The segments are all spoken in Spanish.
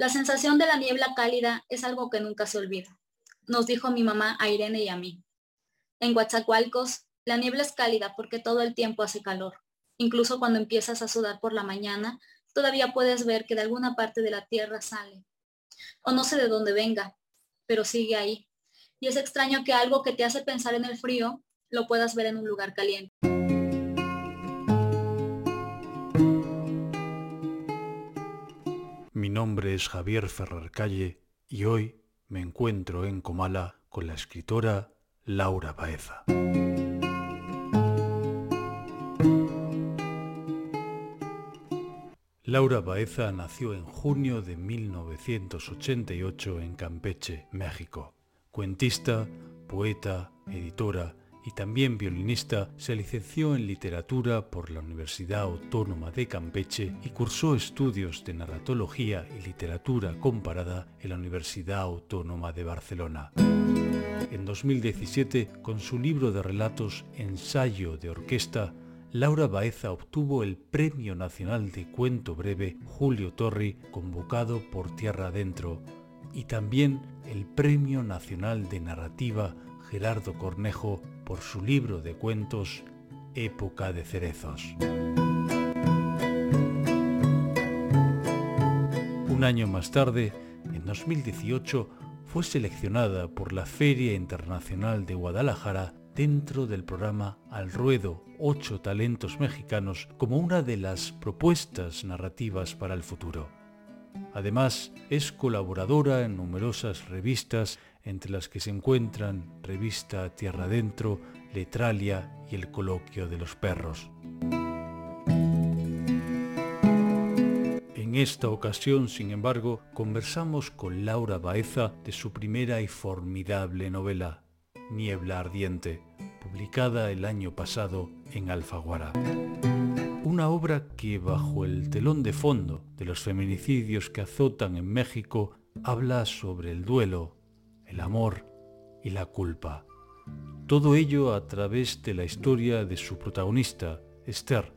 La sensación de la niebla cálida es algo que nunca se olvida, nos dijo mi mamá a Irene y a mí. En Coatzacoalcos, la niebla es cálida porque todo el tiempo hace calor. Incluso cuando empiezas a sudar por la mañana, todavía puedes ver que de alguna parte de la tierra sale. O no sé de dónde venga, pero sigue ahí. Y es extraño que algo que te hace pensar en el frío lo puedas ver en un lugar caliente. Mi nombre es Javier Ferrer Calle y hoy me encuentro en Comala con la escritora Laura Baeza. Laura Baeza nació en junio de 1988 en Campeche, México. Cuentista, poeta, editora y también violinista, se licenció en literatura por la Universidad Autónoma de Campeche y cursó estudios de narratología y literatura comparada en la Universidad Autónoma de Barcelona. En 2017, con su libro de relatos Ensayo de Orquesta, Laura Baeza obtuvo el Premio Nacional de Cuento Breve Julio Torri, convocado por Tierra Adentro, y también el Premio Nacional de Narrativa Gerardo Cornejo por su libro de cuentos Época de Cerezos. Un año más tarde, en 2018, fue seleccionada por la Feria Internacional de Guadalajara dentro del programa Al Ruedo, ocho talentos mexicanos, como una de las propuestas narrativas para el futuro. Además, es colaboradora en numerosas revistas, entre las que se encuentran Revista Tierra Adentro, Letralia y El Coloquio de los Perros. En esta ocasión, sin embargo, conversamos con Laura Baeza de su primera y formidable novela, Niebla Ardiente, publicada el año pasado en Alfaguara. Una obra que bajo el telón de fondo de los feminicidios que azotan en México habla sobre el duelo, el amor y la culpa. Todo ello a través de la historia de su protagonista, Esther,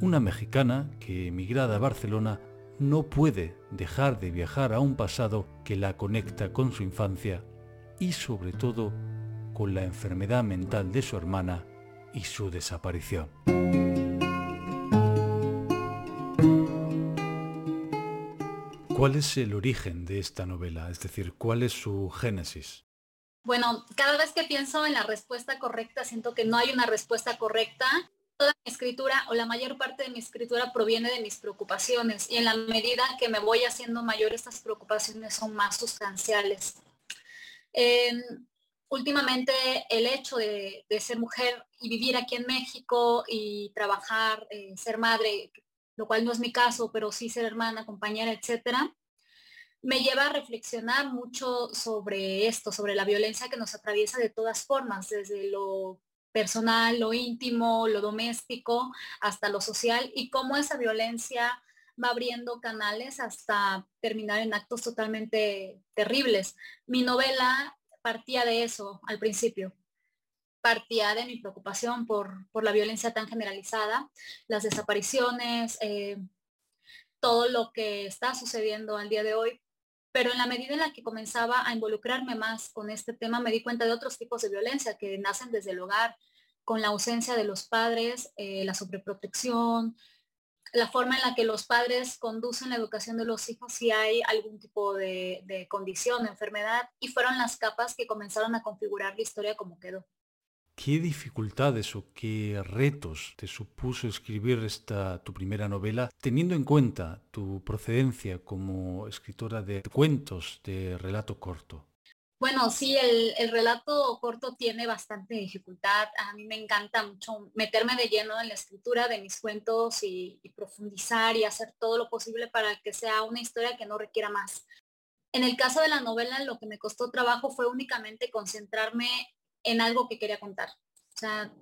una mexicana que emigrada a Barcelona no puede dejar de viajar a un pasado que la conecta con su infancia y sobre todo con la enfermedad mental de su hermana y su desaparición. ¿Cuál es el origen de esta novela? Es decir, ¿cuál es su génesis? Bueno, cada vez que pienso en la respuesta correcta, siento que no hay una respuesta correcta. Toda mi escritura o la mayor parte de mi escritura proviene de mis preocupaciones y en la medida que me voy haciendo mayor, estas preocupaciones son más sustanciales últimamente el hecho de, ser mujer y vivir aquí en México y trabajar, eh, ser madre, lo cual no es mi caso, pero sí ser hermana, compañera, etcétera, me lleva a reflexionar mucho sobre esto, sobre la violencia que nos atraviesa de todas formas, desde lo personal, lo íntimo, lo doméstico, hasta lo social, y cómo esa violencia va abriendo canales hasta terminar en actos totalmente terribles. Mi novela partía de eso al principio. Partía de mi preocupación por, la violencia tan generalizada, las desapariciones, eh, todo lo que está sucediendo al día de hoy. Pero en la medida en la que comenzaba a involucrarme más con este tema, me di cuenta de otros tipos de violencia que nacen desde el hogar, con la ausencia de los padres, eh, la sobreprotección, la forma en la que los padres conducen la educación de los hijos si hay algún tipo de, de condición, enfermedad, y fueron las capas que comenzaron a configurar la historia como quedó. ¿Qué dificultades o qué retos te supuso escribir esta tu primera novela, teniendo en cuenta tu procedencia como escritora de cuentos de relato corto? Bueno, sí, el, relato corto tiene bastante dificultad. A mí me encanta mucho meterme de lleno en la escritura de mis cuentos y, profundizar y hacer todo lo posible para que sea una historia que no requiera más. En el caso de la novela, lo que me costó trabajo fue únicamente concentrarme en algo que quería contar. O sea,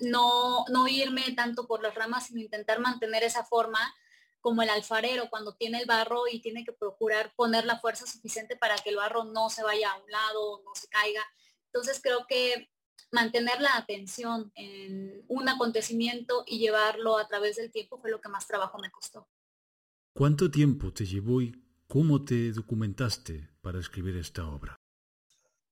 no, no irme tanto por las ramas, sino intentar mantener esa forma como el alfarero cuando tiene el barro y tiene que procurar poner la fuerza suficiente para que el barro no se vaya a un lado, no se caiga. Entonces creo que mantener la atención en un acontecimiento y llevarlo a través del tiempo fue lo que más trabajo me costó. ¿Cuánto tiempo te llevó y ¿Cómo te documentaste para escribir esta obra?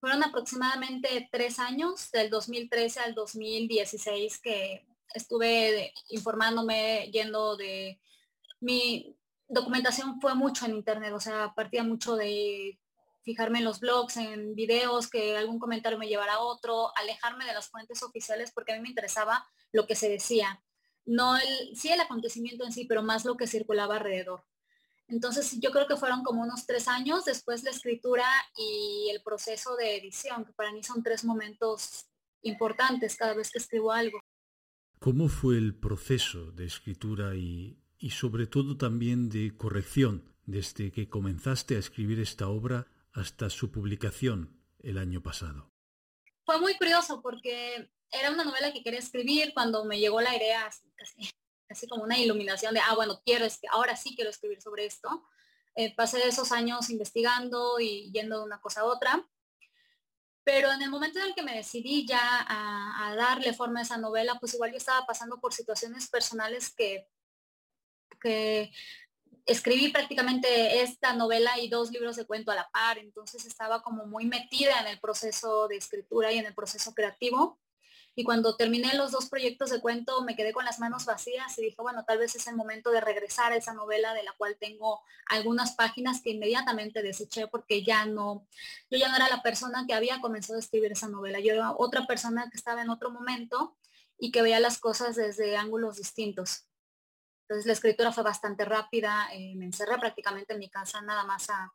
Fueron aproximadamente tres años, del 2013 al 2016, que estuve informándome, yendo de... Mi documentación fue mucho en Internet, o sea, partía mucho de fijarme en los blogs, en videos, que algún comentario me llevara a otro, alejarme de las fuentes oficiales porque a mí me interesaba lo que se decía. No el, sí el acontecimiento en sí, pero más lo que circulaba alrededor. Entonces yo creo que fueron como unos tres años, después la escritura y el proceso de edición, que para mí son tres momentos importantes cada vez que escribo algo. ¿Cómo fue el proceso de escritura y, y sobre todo también de corrección desde que comenzaste a escribir esta obra hasta su publicación el año pasado? Fue muy curioso porque era una novela que quería escribir cuando me llegó la idea, casi así como una iluminación de, ah, bueno, quiero, ahora sí quiero escribir sobre esto. Eh, pasé esos años investigando y yendo de una cosa a otra. Pero en el momento en el que me decidí ya a, darle forma a esa novela, pues igual yo estaba pasando por situaciones personales que, que escribí prácticamente esta novela y dos libros de cuento a la par, entonces estaba como muy metida en el proceso de escritura y en el proceso creativo. Y cuando terminé los dos proyectos de cuento me quedé con las manos vacías y dije, bueno, tal vez es el momento de regresar a esa novela de la cual tengo algunas páginas que inmediatamente deseché porque ya no, yo ya no era la persona que había comenzado a escribir esa novela. Yo era otra persona que estaba en otro momento y que veía las cosas desde ángulos distintos. Entonces la escritura fue bastante rápida, eh, me encerré prácticamente en mi casa nada más a,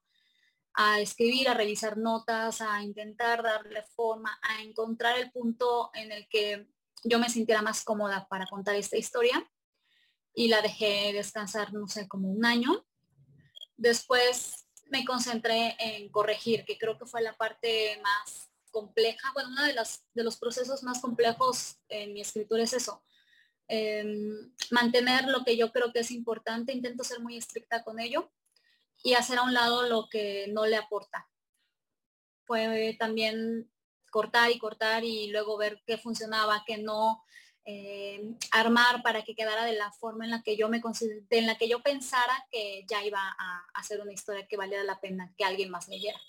a escribir, a revisar notas, a intentar darle forma, a encontrar el punto en el que yo me sintiera más cómoda para contar esta historia. Y la dejé descansar, no sé, como un año. Después me concentré en corregir, que creo que fue la parte más compleja. Bueno, uno de, de los procesos más complejos en mi escritura es eso. Mantener lo que yo creo que es importante. Intento ser muy estricta con ello y hacer a un lado lo que no le aporta. Fue también cortar y cortar y luego ver qué funcionaba, qué no, eh, armar para que quedara de la forma en la que yo me en la que yo pensara que ya iba a hacer una historia que valiera la pena que alguien más leyera.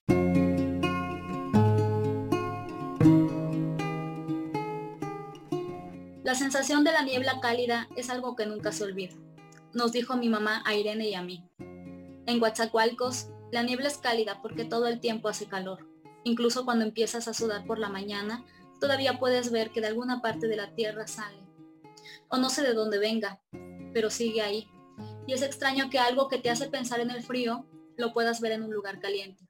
La sensación de la niebla cálida es algo que nunca se olvida, nos dijo mi mamá a Irene y a mí. En Coatzacoalcos, la niebla es cálida porque todo el tiempo hace calor. Incluso cuando empiezas a sudar por la mañana, todavía puedes ver que de alguna parte de la tierra sale. O no sé de dónde venga, pero sigue ahí. Y es extraño que algo que te hace pensar en el frío lo puedas ver en un lugar caliente.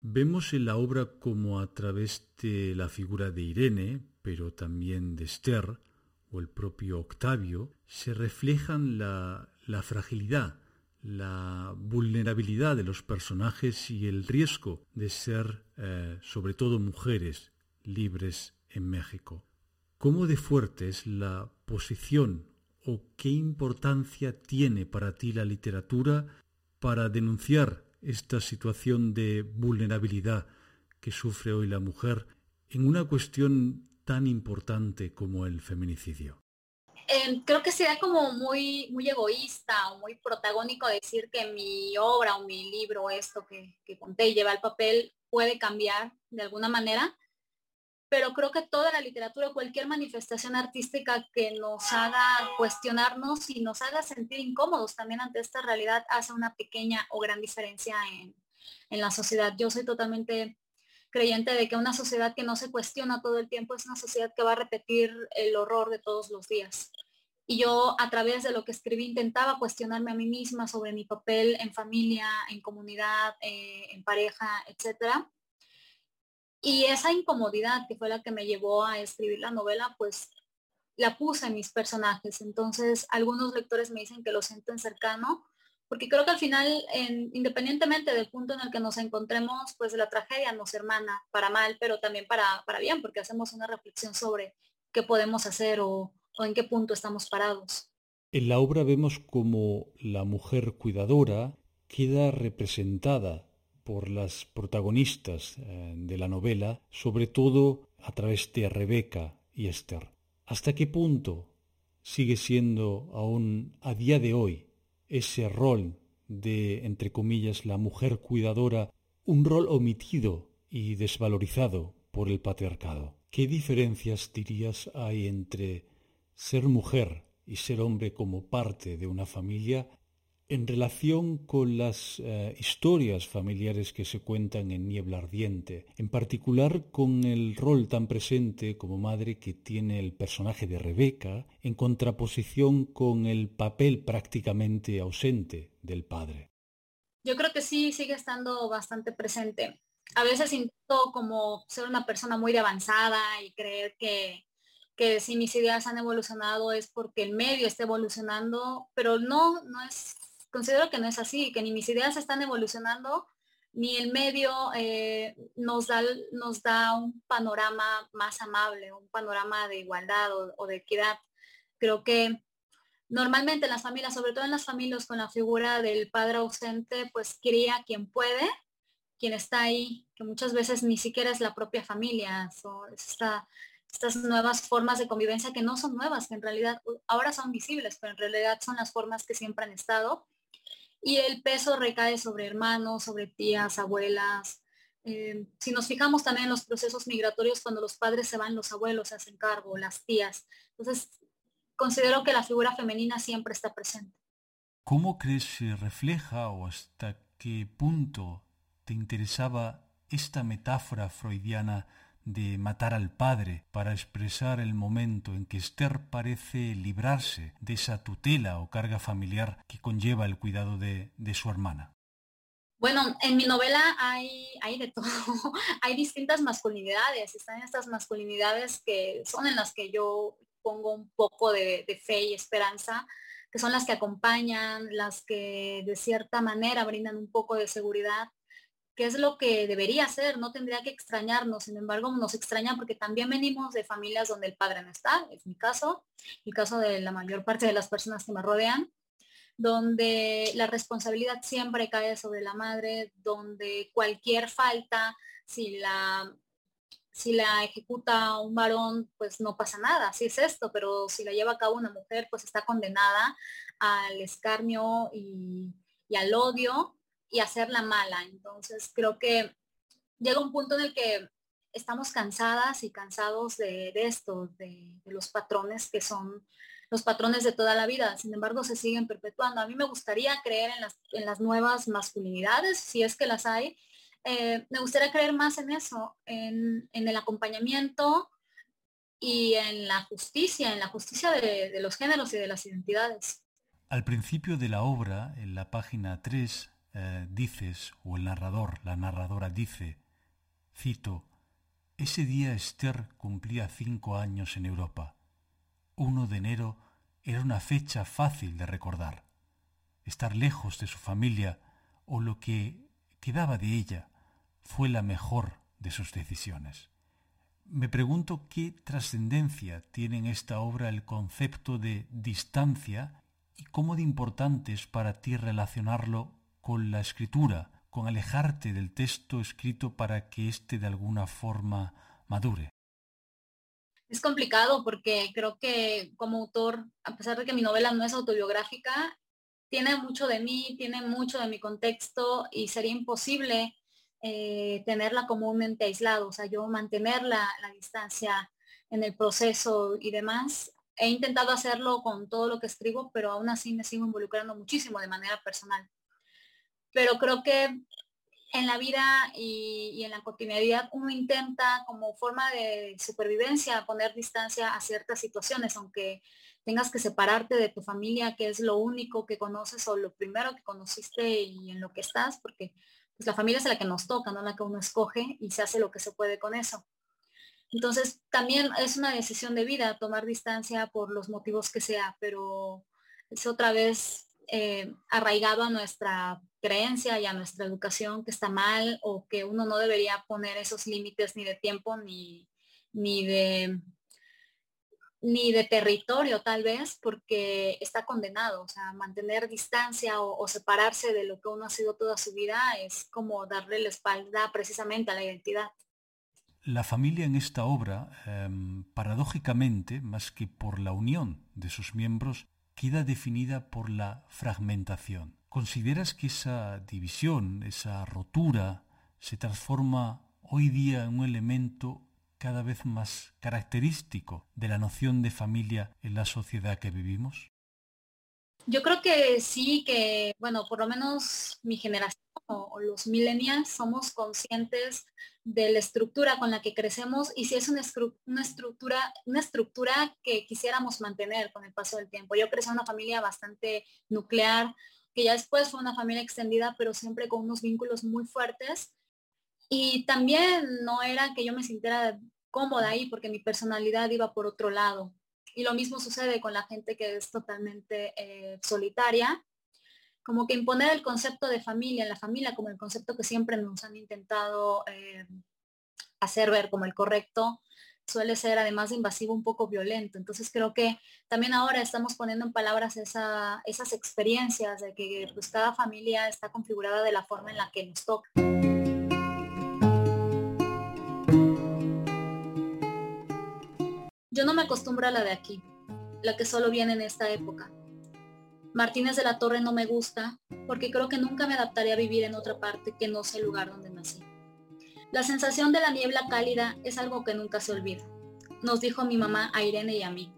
Vemos en la obra como a través de la figura de Irene, pero también de Esther, el propio Octavio, se reflejan la, fragilidad, la vulnerabilidad de los personajes y el riesgo de ser, eh, sobre todo mujeres, libres en México. ¿Cómo de fuerte es la posición o qué importancia tiene para ti la literatura para denunciar esta situación de vulnerabilidad que sufre hoy la mujer en una cuestión tan importante como el feminicidio? Eh, creo que sería como muy, muy egoísta o muy protagónico decir que mi obra o mi libro, esto que, que conté y lleva al papel, puede cambiar de alguna manera, pero creo que toda la literatura, cualquier manifestación artística que nos haga cuestionarnos y nos haga sentir incómodos también ante esta realidad hace una pequeña o gran diferencia en, en la sociedad. Yo soy totalmente creyente de que una sociedad que no se cuestiona todo el tiempo es una sociedad que va a repetir el horror de todos los días. Y yo a través de lo que escribí intentaba cuestionarme a mí misma sobre mi papel en familia, en comunidad, eh, en pareja, etc. Y esa incomodidad que fue la que me llevó a escribir la novela, pues la puse en mis personajes. Entonces algunos lectores me dicen que lo sienten cercano, porque creo que al final, independientemente del punto en el que nos encontremos, pues la tragedia nos hermana para mal, pero también para, para bien, porque hacemos una reflexión sobre qué podemos hacer o, o en qué punto estamos parados. En la obra vemos como la mujer cuidadora queda representada por las protagonistas eh, de la novela, sobre todo a través de Rebeca y Esther. ¿Hasta qué punto sigue siendo aún a día de hoy ese rol de, entre comillas, la mujer cuidadora, un rol omitido y desvalorizado por el patriarcado. ¿Qué diferencias dirías hay entre ser mujer y ser hombre como parte de una familia en relación con las eh, historias familiares que se cuentan en Niebla Ardiente, en particular con el rol tan presente como madre que tiene el personaje de Rebeca, en contraposición con el papel prácticamente ausente del padre. Yo creo que sí sigue estando bastante presente. A veces intento como ser una persona muy avanzada y creer que que si mis ideas han evolucionado es porque el medio está evolucionando, pero no, no es considero que no es así, que ni mis ideas están evolucionando, ni el medio eh, nos, da, nos da un panorama más amable, un panorama de igualdad o, de equidad. Creo que normalmente en las familias, sobre todo en las familias con la figura del padre ausente, pues cría quien puede, quien está ahí, que muchas veces ni siquiera es la propia familia, son estas nuevas formas de convivencia que no son nuevas, que en realidad ahora son visibles, pero en realidad son las formas que siempre han estado y el peso recae sobre hermanos, sobre tías, abuelas. Eh, si nos fijamos también en los procesos migratorios, cuando los padres se van, los abuelos se hacen cargo, las tías. Entonces, considero que la figura femenina siempre está presente. ¿Cómo crees se refleja o hasta qué punto te interesaba esta metáfora freudiana de matar al padre para expresar el momento en que Esther parece librarse de esa tutela o carga familiar que conlleva el cuidado de, su hermana. Bueno, en mi novela hay, hay de todo, hay distintas masculinidades, están estas masculinidades que son en las que yo pongo un poco de, de fe y esperanza, que son las que acompañan, las que de cierta manera brindan un poco de seguridad que es lo que debería ser, no tendría que extrañarnos, sin embargo nos extraña porque también venimos de familias donde el padre no está, es mi caso, el caso de la mayor parte de las personas que me rodean, donde la responsabilidad siempre cae sobre la madre, donde cualquier falta, si la, si la ejecuta un varón, pues no pasa nada, así es esto, pero si la lleva a cabo una mujer, pues está condenada al escarnio y, y al odio y hacerla mala. Entonces creo que llega un punto en el que estamos cansadas y cansados de, esto, de, los patrones que son los patrones de toda la vida. Sin embargo, se siguen perpetuando. A mí me gustaría creer en las, nuevas masculinidades, si es que las hay. Eh, me gustaría creer más en eso, en, el acompañamiento y en la justicia, en la justicia de, de los géneros y de las identidades. Al principio de la obra, en la página 3, eh, dices, o el narrador, la narradora dice, cito, ese día Esther cumplía cinco años en Europa. 1 de enero era una fecha fácil de recordar. Estar lejos de su familia o lo que quedaba de ella fue la mejor de sus decisiones. Me pregunto qué trascendencia tiene en esta obra el concepto de distancia y cómo de importante es para ti relacionarlo con la escritura, con alejarte del texto escrito para que éste de alguna forma madure? Es complicado porque creo que como autor, a pesar de que mi novela no es autobiográfica, tiene mucho de mí, tiene mucho de mi contexto y sería imposible eh, tenerla comúnmente aislado, o sea, yo mantener la, la distancia en el proceso y demás. He intentado hacerlo con todo lo que escribo, pero aún así me sigo involucrando muchísimo de manera personal pero creo que en la vida y, en la cotidianidad uno intenta como forma de supervivencia poner distancia a ciertas situaciones, aunque tengas que separarte de tu familia, que es lo único que conoces o lo primero que conociste y en lo que estás, porque pues, la familia es la que nos toca, no la que uno escoge y se hace lo que se puede con eso. Entonces, también es una decisión de vida tomar distancia por los motivos que sea, pero es otra vez eh, arraigado a nuestra creencia y a nuestra educación que está mal o que uno no debería poner esos límites ni de tiempo ni, ni de ni de territorio tal vez porque está condenado, o sea, mantener distancia o, separarse de lo que uno ha sido toda su vida es como darle la espalda precisamente a la identidad. La familia en esta obra, em, paradójicamente, más que por la unión de sus miembros, queda definida por la fragmentación. ¿Consideras que esa división, esa rotura, se transforma hoy día en un elemento cada vez más característico de la noción de familia en la sociedad que vivimos? Yo creo que sí, que, bueno, por lo menos mi generación o, los millennials somos conscientes de la estructura con la que crecemos y si es una, estructura, una estructura que quisiéramos mantener con el paso del tiempo. Yo crecí en una familia bastante nuclear, que ya después fue una familia extendida, pero siempre con unos vínculos muy fuertes. Y también no era que yo me sintiera cómoda ahí porque mi personalidad iba por otro lado. Y lo mismo sucede con la gente que es totalmente eh, solitaria como que imponer el concepto de familia, la familia como el concepto que siempre nos han intentado eh, hacer ver como el correcto, suele ser además de invasivo un poco violento. Entonces creo que también ahora estamos poniendo en palabras esas experiencias de que pues, cada familia está configurada de la forma en la que nos toca. Yo no me acostumbro a la de aquí, la que solo viene en esta época. Martínez de la Torre no me gusta porque creo que nunca me adaptaría a vivir en otra parte que no sea el lugar donde nací. La sensación de la niebla cálida es algo que nunca se olvida, nos dijo mi mamá a Irene y a mí.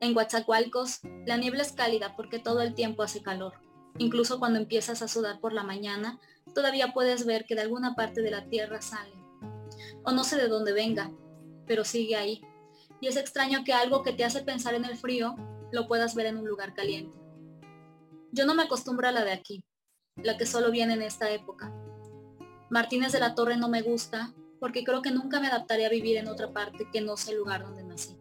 En Coatzacoalcos, la niebla es cálida porque todo el tiempo hace calor. Incluso cuando empiezas a sudar por la mañana, todavía puedes ver que de alguna parte de la tierra sale. O no sé de dónde venga, pero sigue ahí. Y es extraño que algo que te hace pensar en el frío lo puedas ver en un lugar caliente. Yo no me acostumbro a la de aquí, la que solo viene en esta época. Martínez de la Torre no me gusta porque creo que nunca me adaptaría a vivir en otra parte que no sea el lugar donde nací.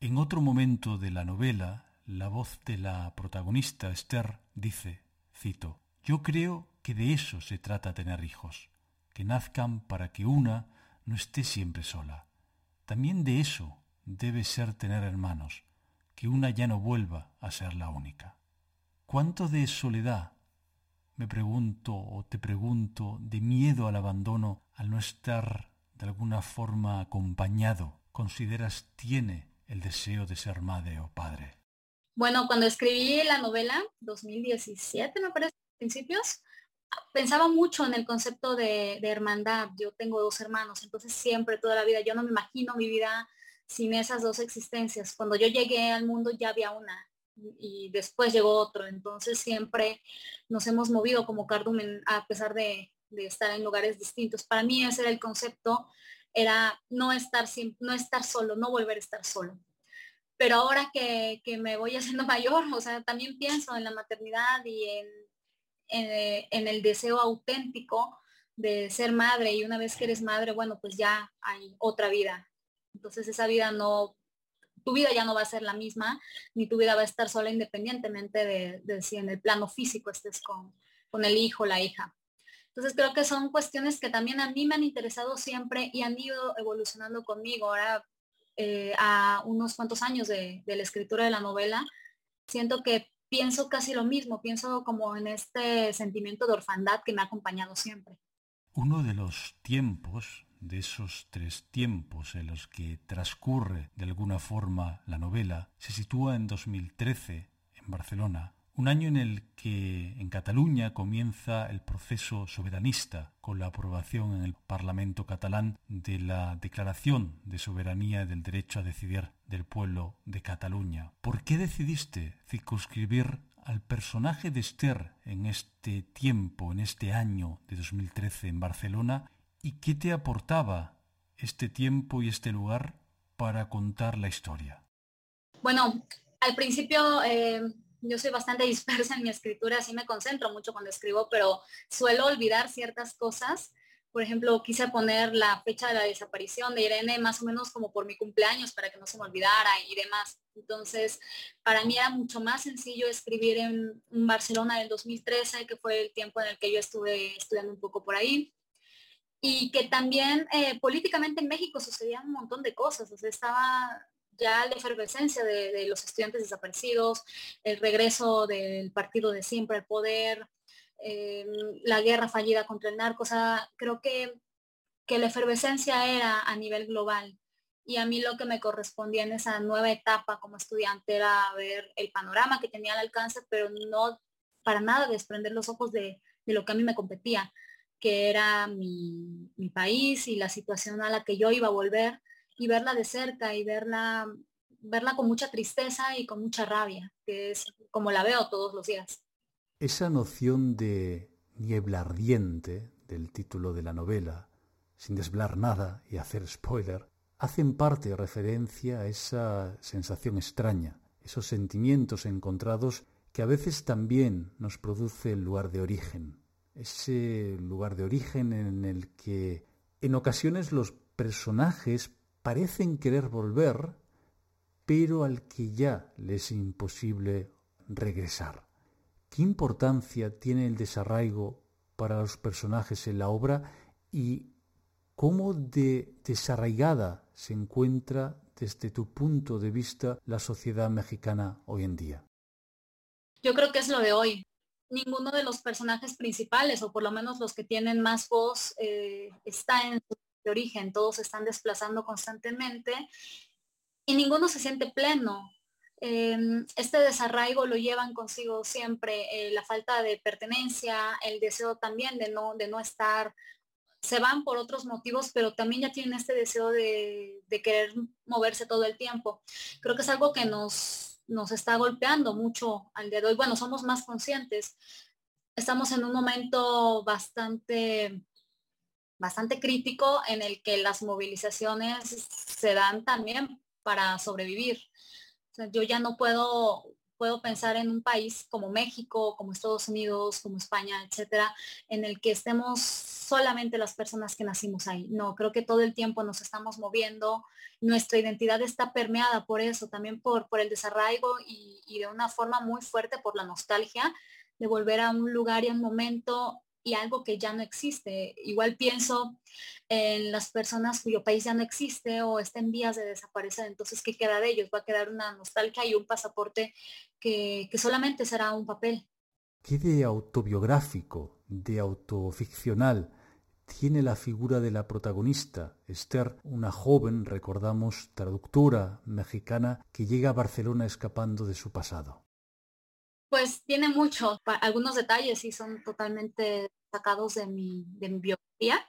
En otro momento de la novela, la voz de la protagonista, Esther, dice, cito, Yo creo que de eso se trata tener hijos que nazcan para que una no esté siempre sola. También de eso debe ser tener hermanos, que una ya no vuelva a ser la única. ¿Cuánto de soledad, me pregunto o te pregunto, de miedo al abandono, al no estar de alguna forma acompañado, consideras tiene el deseo de ser madre o padre? Bueno, cuando escribí la novela, 2017 me parece, principios, pensaba mucho en el concepto de, hermandad. Yo tengo dos hermanos, entonces siempre, toda la vida, yo no me imagino mi vida sin esas dos existencias. Cuando yo llegué al mundo ya había una y después llegó otro. Entonces siempre nos hemos movido como cardumen a pesar de, estar en lugares distintos. Para mí ese era el concepto, era no estar, no estar solo, no volver a estar solo. Pero ahora que, que me voy haciendo mayor, o sea, también pienso en la maternidad y en eh, en, el deseo auténtico de ser madre y una vez que eres madre, bueno, pues ya hay otra vida. Entonces esa vida no, tu vida ya no va a ser la misma, ni tu vida va a estar sola independientemente de, si en el plano físico estés con, con el hijo, la hija. Entonces creo que son cuestiones que también a mí me han interesado siempre y han ido evolucionando conmigo. Ahora, eh, a unos cuantos años de, de, la escritura de la novela, siento que pienso casi lo mismo, pienso como en este sentimiento de orfandad que me ha acompañado siempre. Uno de los tiempos, de esos tres tiempos en los que transcurre de alguna forma la novela, se sitúa en 2013, en Barcelona, un año en el que en Cataluña comienza el proceso soberanista con la aprobación en el Parlamento catalán de la Declaración de Soberanía del Derecho a Decidir del pueblo de Cataluña. ¿Por qué decidiste circunscribir al personaje de Esther en este tiempo, en este año de 2013 en Barcelona? ¿Y qué te aportaba este tiempo y este lugar para contar la historia? Bueno, al principio eh, yo soy bastante dispersa en mi escritura, así me concentro mucho cuando escribo, pero suelo olvidar ciertas cosas. Por ejemplo, quise poner la fecha de la desaparición de Irene más o menos como por mi cumpleaños para que no se me olvidara y demás. Entonces, para mí era mucho más sencillo escribir en, Barcelona del 2013, que fue el tiempo en el que yo estuve estudiando un poco por ahí. Y que también eh, políticamente en México sucedían un montón de cosas. O sea, estaba ya la efervescencia de, los estudiantes desaparecidos, el regreso del partido de siempre al poder, eh, la guerra fallida contra el narco, o sea, creo que, que la efervescencia era a nivel global. Y a mí lo que me correspondía en esa nueva etapa como estudiante era ver el panorama que tenía al alcance, pero no para nada desprender los ojos de, lo que a mí me competía, que era mi, país y la situación a la que yo iba a volver y verla de cerca y verla, verla con mucha tristeza y con mucha rabia, que es como la veo todos los días. Esa noción de niebla ardiente del título de la novela, sin desvelar nada y hacer spoiler, hacen parte referencia a esa sensación extraña, esos sentimientos encontrados que a veces también nos produce el lugar de origen, ese lugar de origen en el que en ocasiones los personajes parecen querer volver, pero al que ya les es imposible regresar. ¿Qué importancia tiene el desarraigo para los personajes en la obra y cómo de desarraigada se encuentra desde tu punto de vista la sociedad mexicana hoy en día? Yo creo que es lo de hoy. Ninguno de los personajes principales, o por lo menos los que tienen más voz, eh, está en su de origen, todos se están desplazando constantemente y ninguno se siente pleno. Em, este desarraigo lo llevan consigo siempre eh, la falta de pertenencia, el deseo también de no, de no estar, se van por otros motivos, pero también ya tienen este deseo de, de querer moverse todo el tiempo. Creo que es algo que nos, nos está golpeando mucho al día de hoy. Bueno, somos más conscientes. Estamos en un momento bastante bastante crítico en el que las movilizaciones se dan también para sobrevivir. yo ya no puedo, puedo pensar en un país como México, como Estados Unidos, como España, etcétera, en el que estemos solamente las personas que nacimos ahí. No, creo que todo el tiempo nos estamos moviendo. Nuestra identidad está permeada por eso, también por, por el desarraigo y, y de una forma muy fuerte por la nostalgia de volver a un lugar y a un momento y algo que ya no existe. Igual pienso en las personas cuyo país ya no existe o está en vías de desaparecer. Entonces, ¿qué queda de ellos? Va a quedar una nostalgia y un pasaporte que, solamente será un papel. ¿Qué de autobiográfico, de autoficcional tiene la figura de la protagonista, Esther, una joven, recordamos, traductora mexicana que llega a Barcelona escapando de su pasado? Pues tiene mucho, algunos detalles y son totalmente sacados de mi, de mi biografía,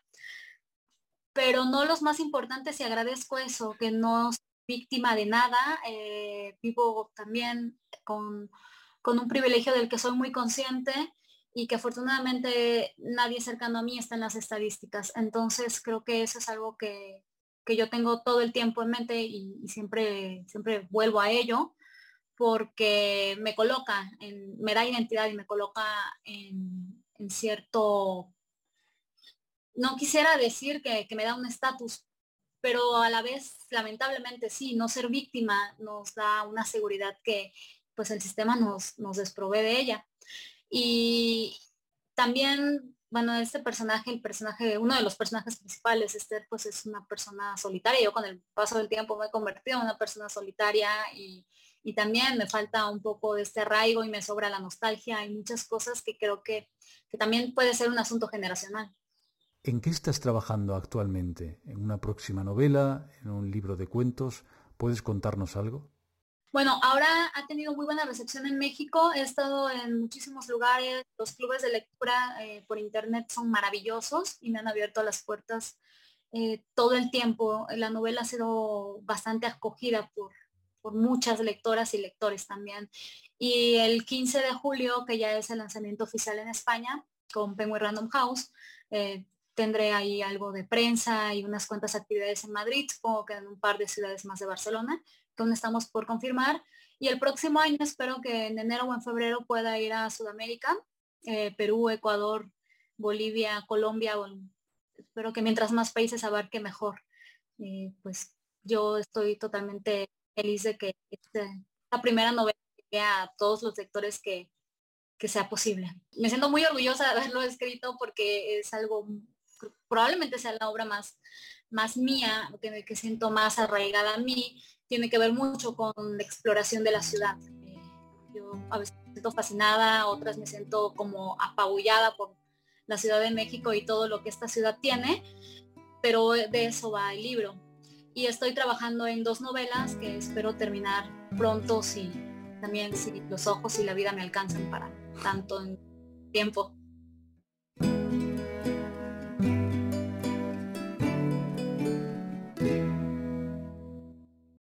pero no los más importantes y agradezco eso, que no soy víctima de nada, eh, vivo también con, con un privilegio del que soy muy consciente y que afortunadamente nadie cercano a mí está en las estadísticas. Entonces creo que eso es algo que, que yo tengo todo el tiempo en mente y, y, siempre, siempre vuelvo a ello porque me coloca, en, me da identidad y me coloca en, cierto, no quisiera decir que, me da un estatus, pero a la vez, lamentablemente sí, no ser víctima nos da una seguridad que pues el sistema nos, nos desprovee de ella. Y también, bueno, este personaje, el personaje, uno de los personajes principales, Esther, pues es una persona solitaria. Yo con el paso del tiempo me he convertido en una persona solitaria y, y también me falta un poco de este arraigo y me sobra la nostalgia. Hay muchas cosas que creo que, también puede ser un asunto generacional. ¿En qué estás trabajando actualmente? ¿En una próxima novela? ¿En un libro de cuentos? ¿Puedes contarnos algo? Bueno, ahora ha tenido muy buena recepción en México. He estado en muchísimos lugares. Los clubes de lectura eh, por internet son maravillosos y me han abierto las puertas eh, todo el tiempo. La novela ha sido bastante acogida por, por muchas lectoras y lectores también. Y el 15 de julio, que ya es el lanzamiento oficial en España, con Penguin Random House, eh, tendré ahí algo de prensa y unas cuantas actividades en Madrid, supongo que en un par de ciudades más de Barcelona, aún estamos por confirmar. Y el próximo año espero que en enero o en febrero pueda ir a Sudamérica, eh, Perú, Ecuador, Bolivia, Colombia. espero que mientras más países abarque mejor. Pues yo estoy totalmente feliz de que esta primera novela a todos los lectores que, que sea posible. Me siento muy orgullosa de haberlo escrito porque es algo, probablemente sea la obra más, más mía, que, que siento más arraigada a mí, tiene que ver mucho con la exploración de la ciudad. Eh, yo a veces me siento fascinada, otras me siento como apabullada por la Ciudad de México y todo lo que esta ciudad tiene, pero de eso va el libro. Y estoy trabajando en dos novelas que espero terminar pronto si también si los ojos y la vida me alcanzan para tanto tiempo.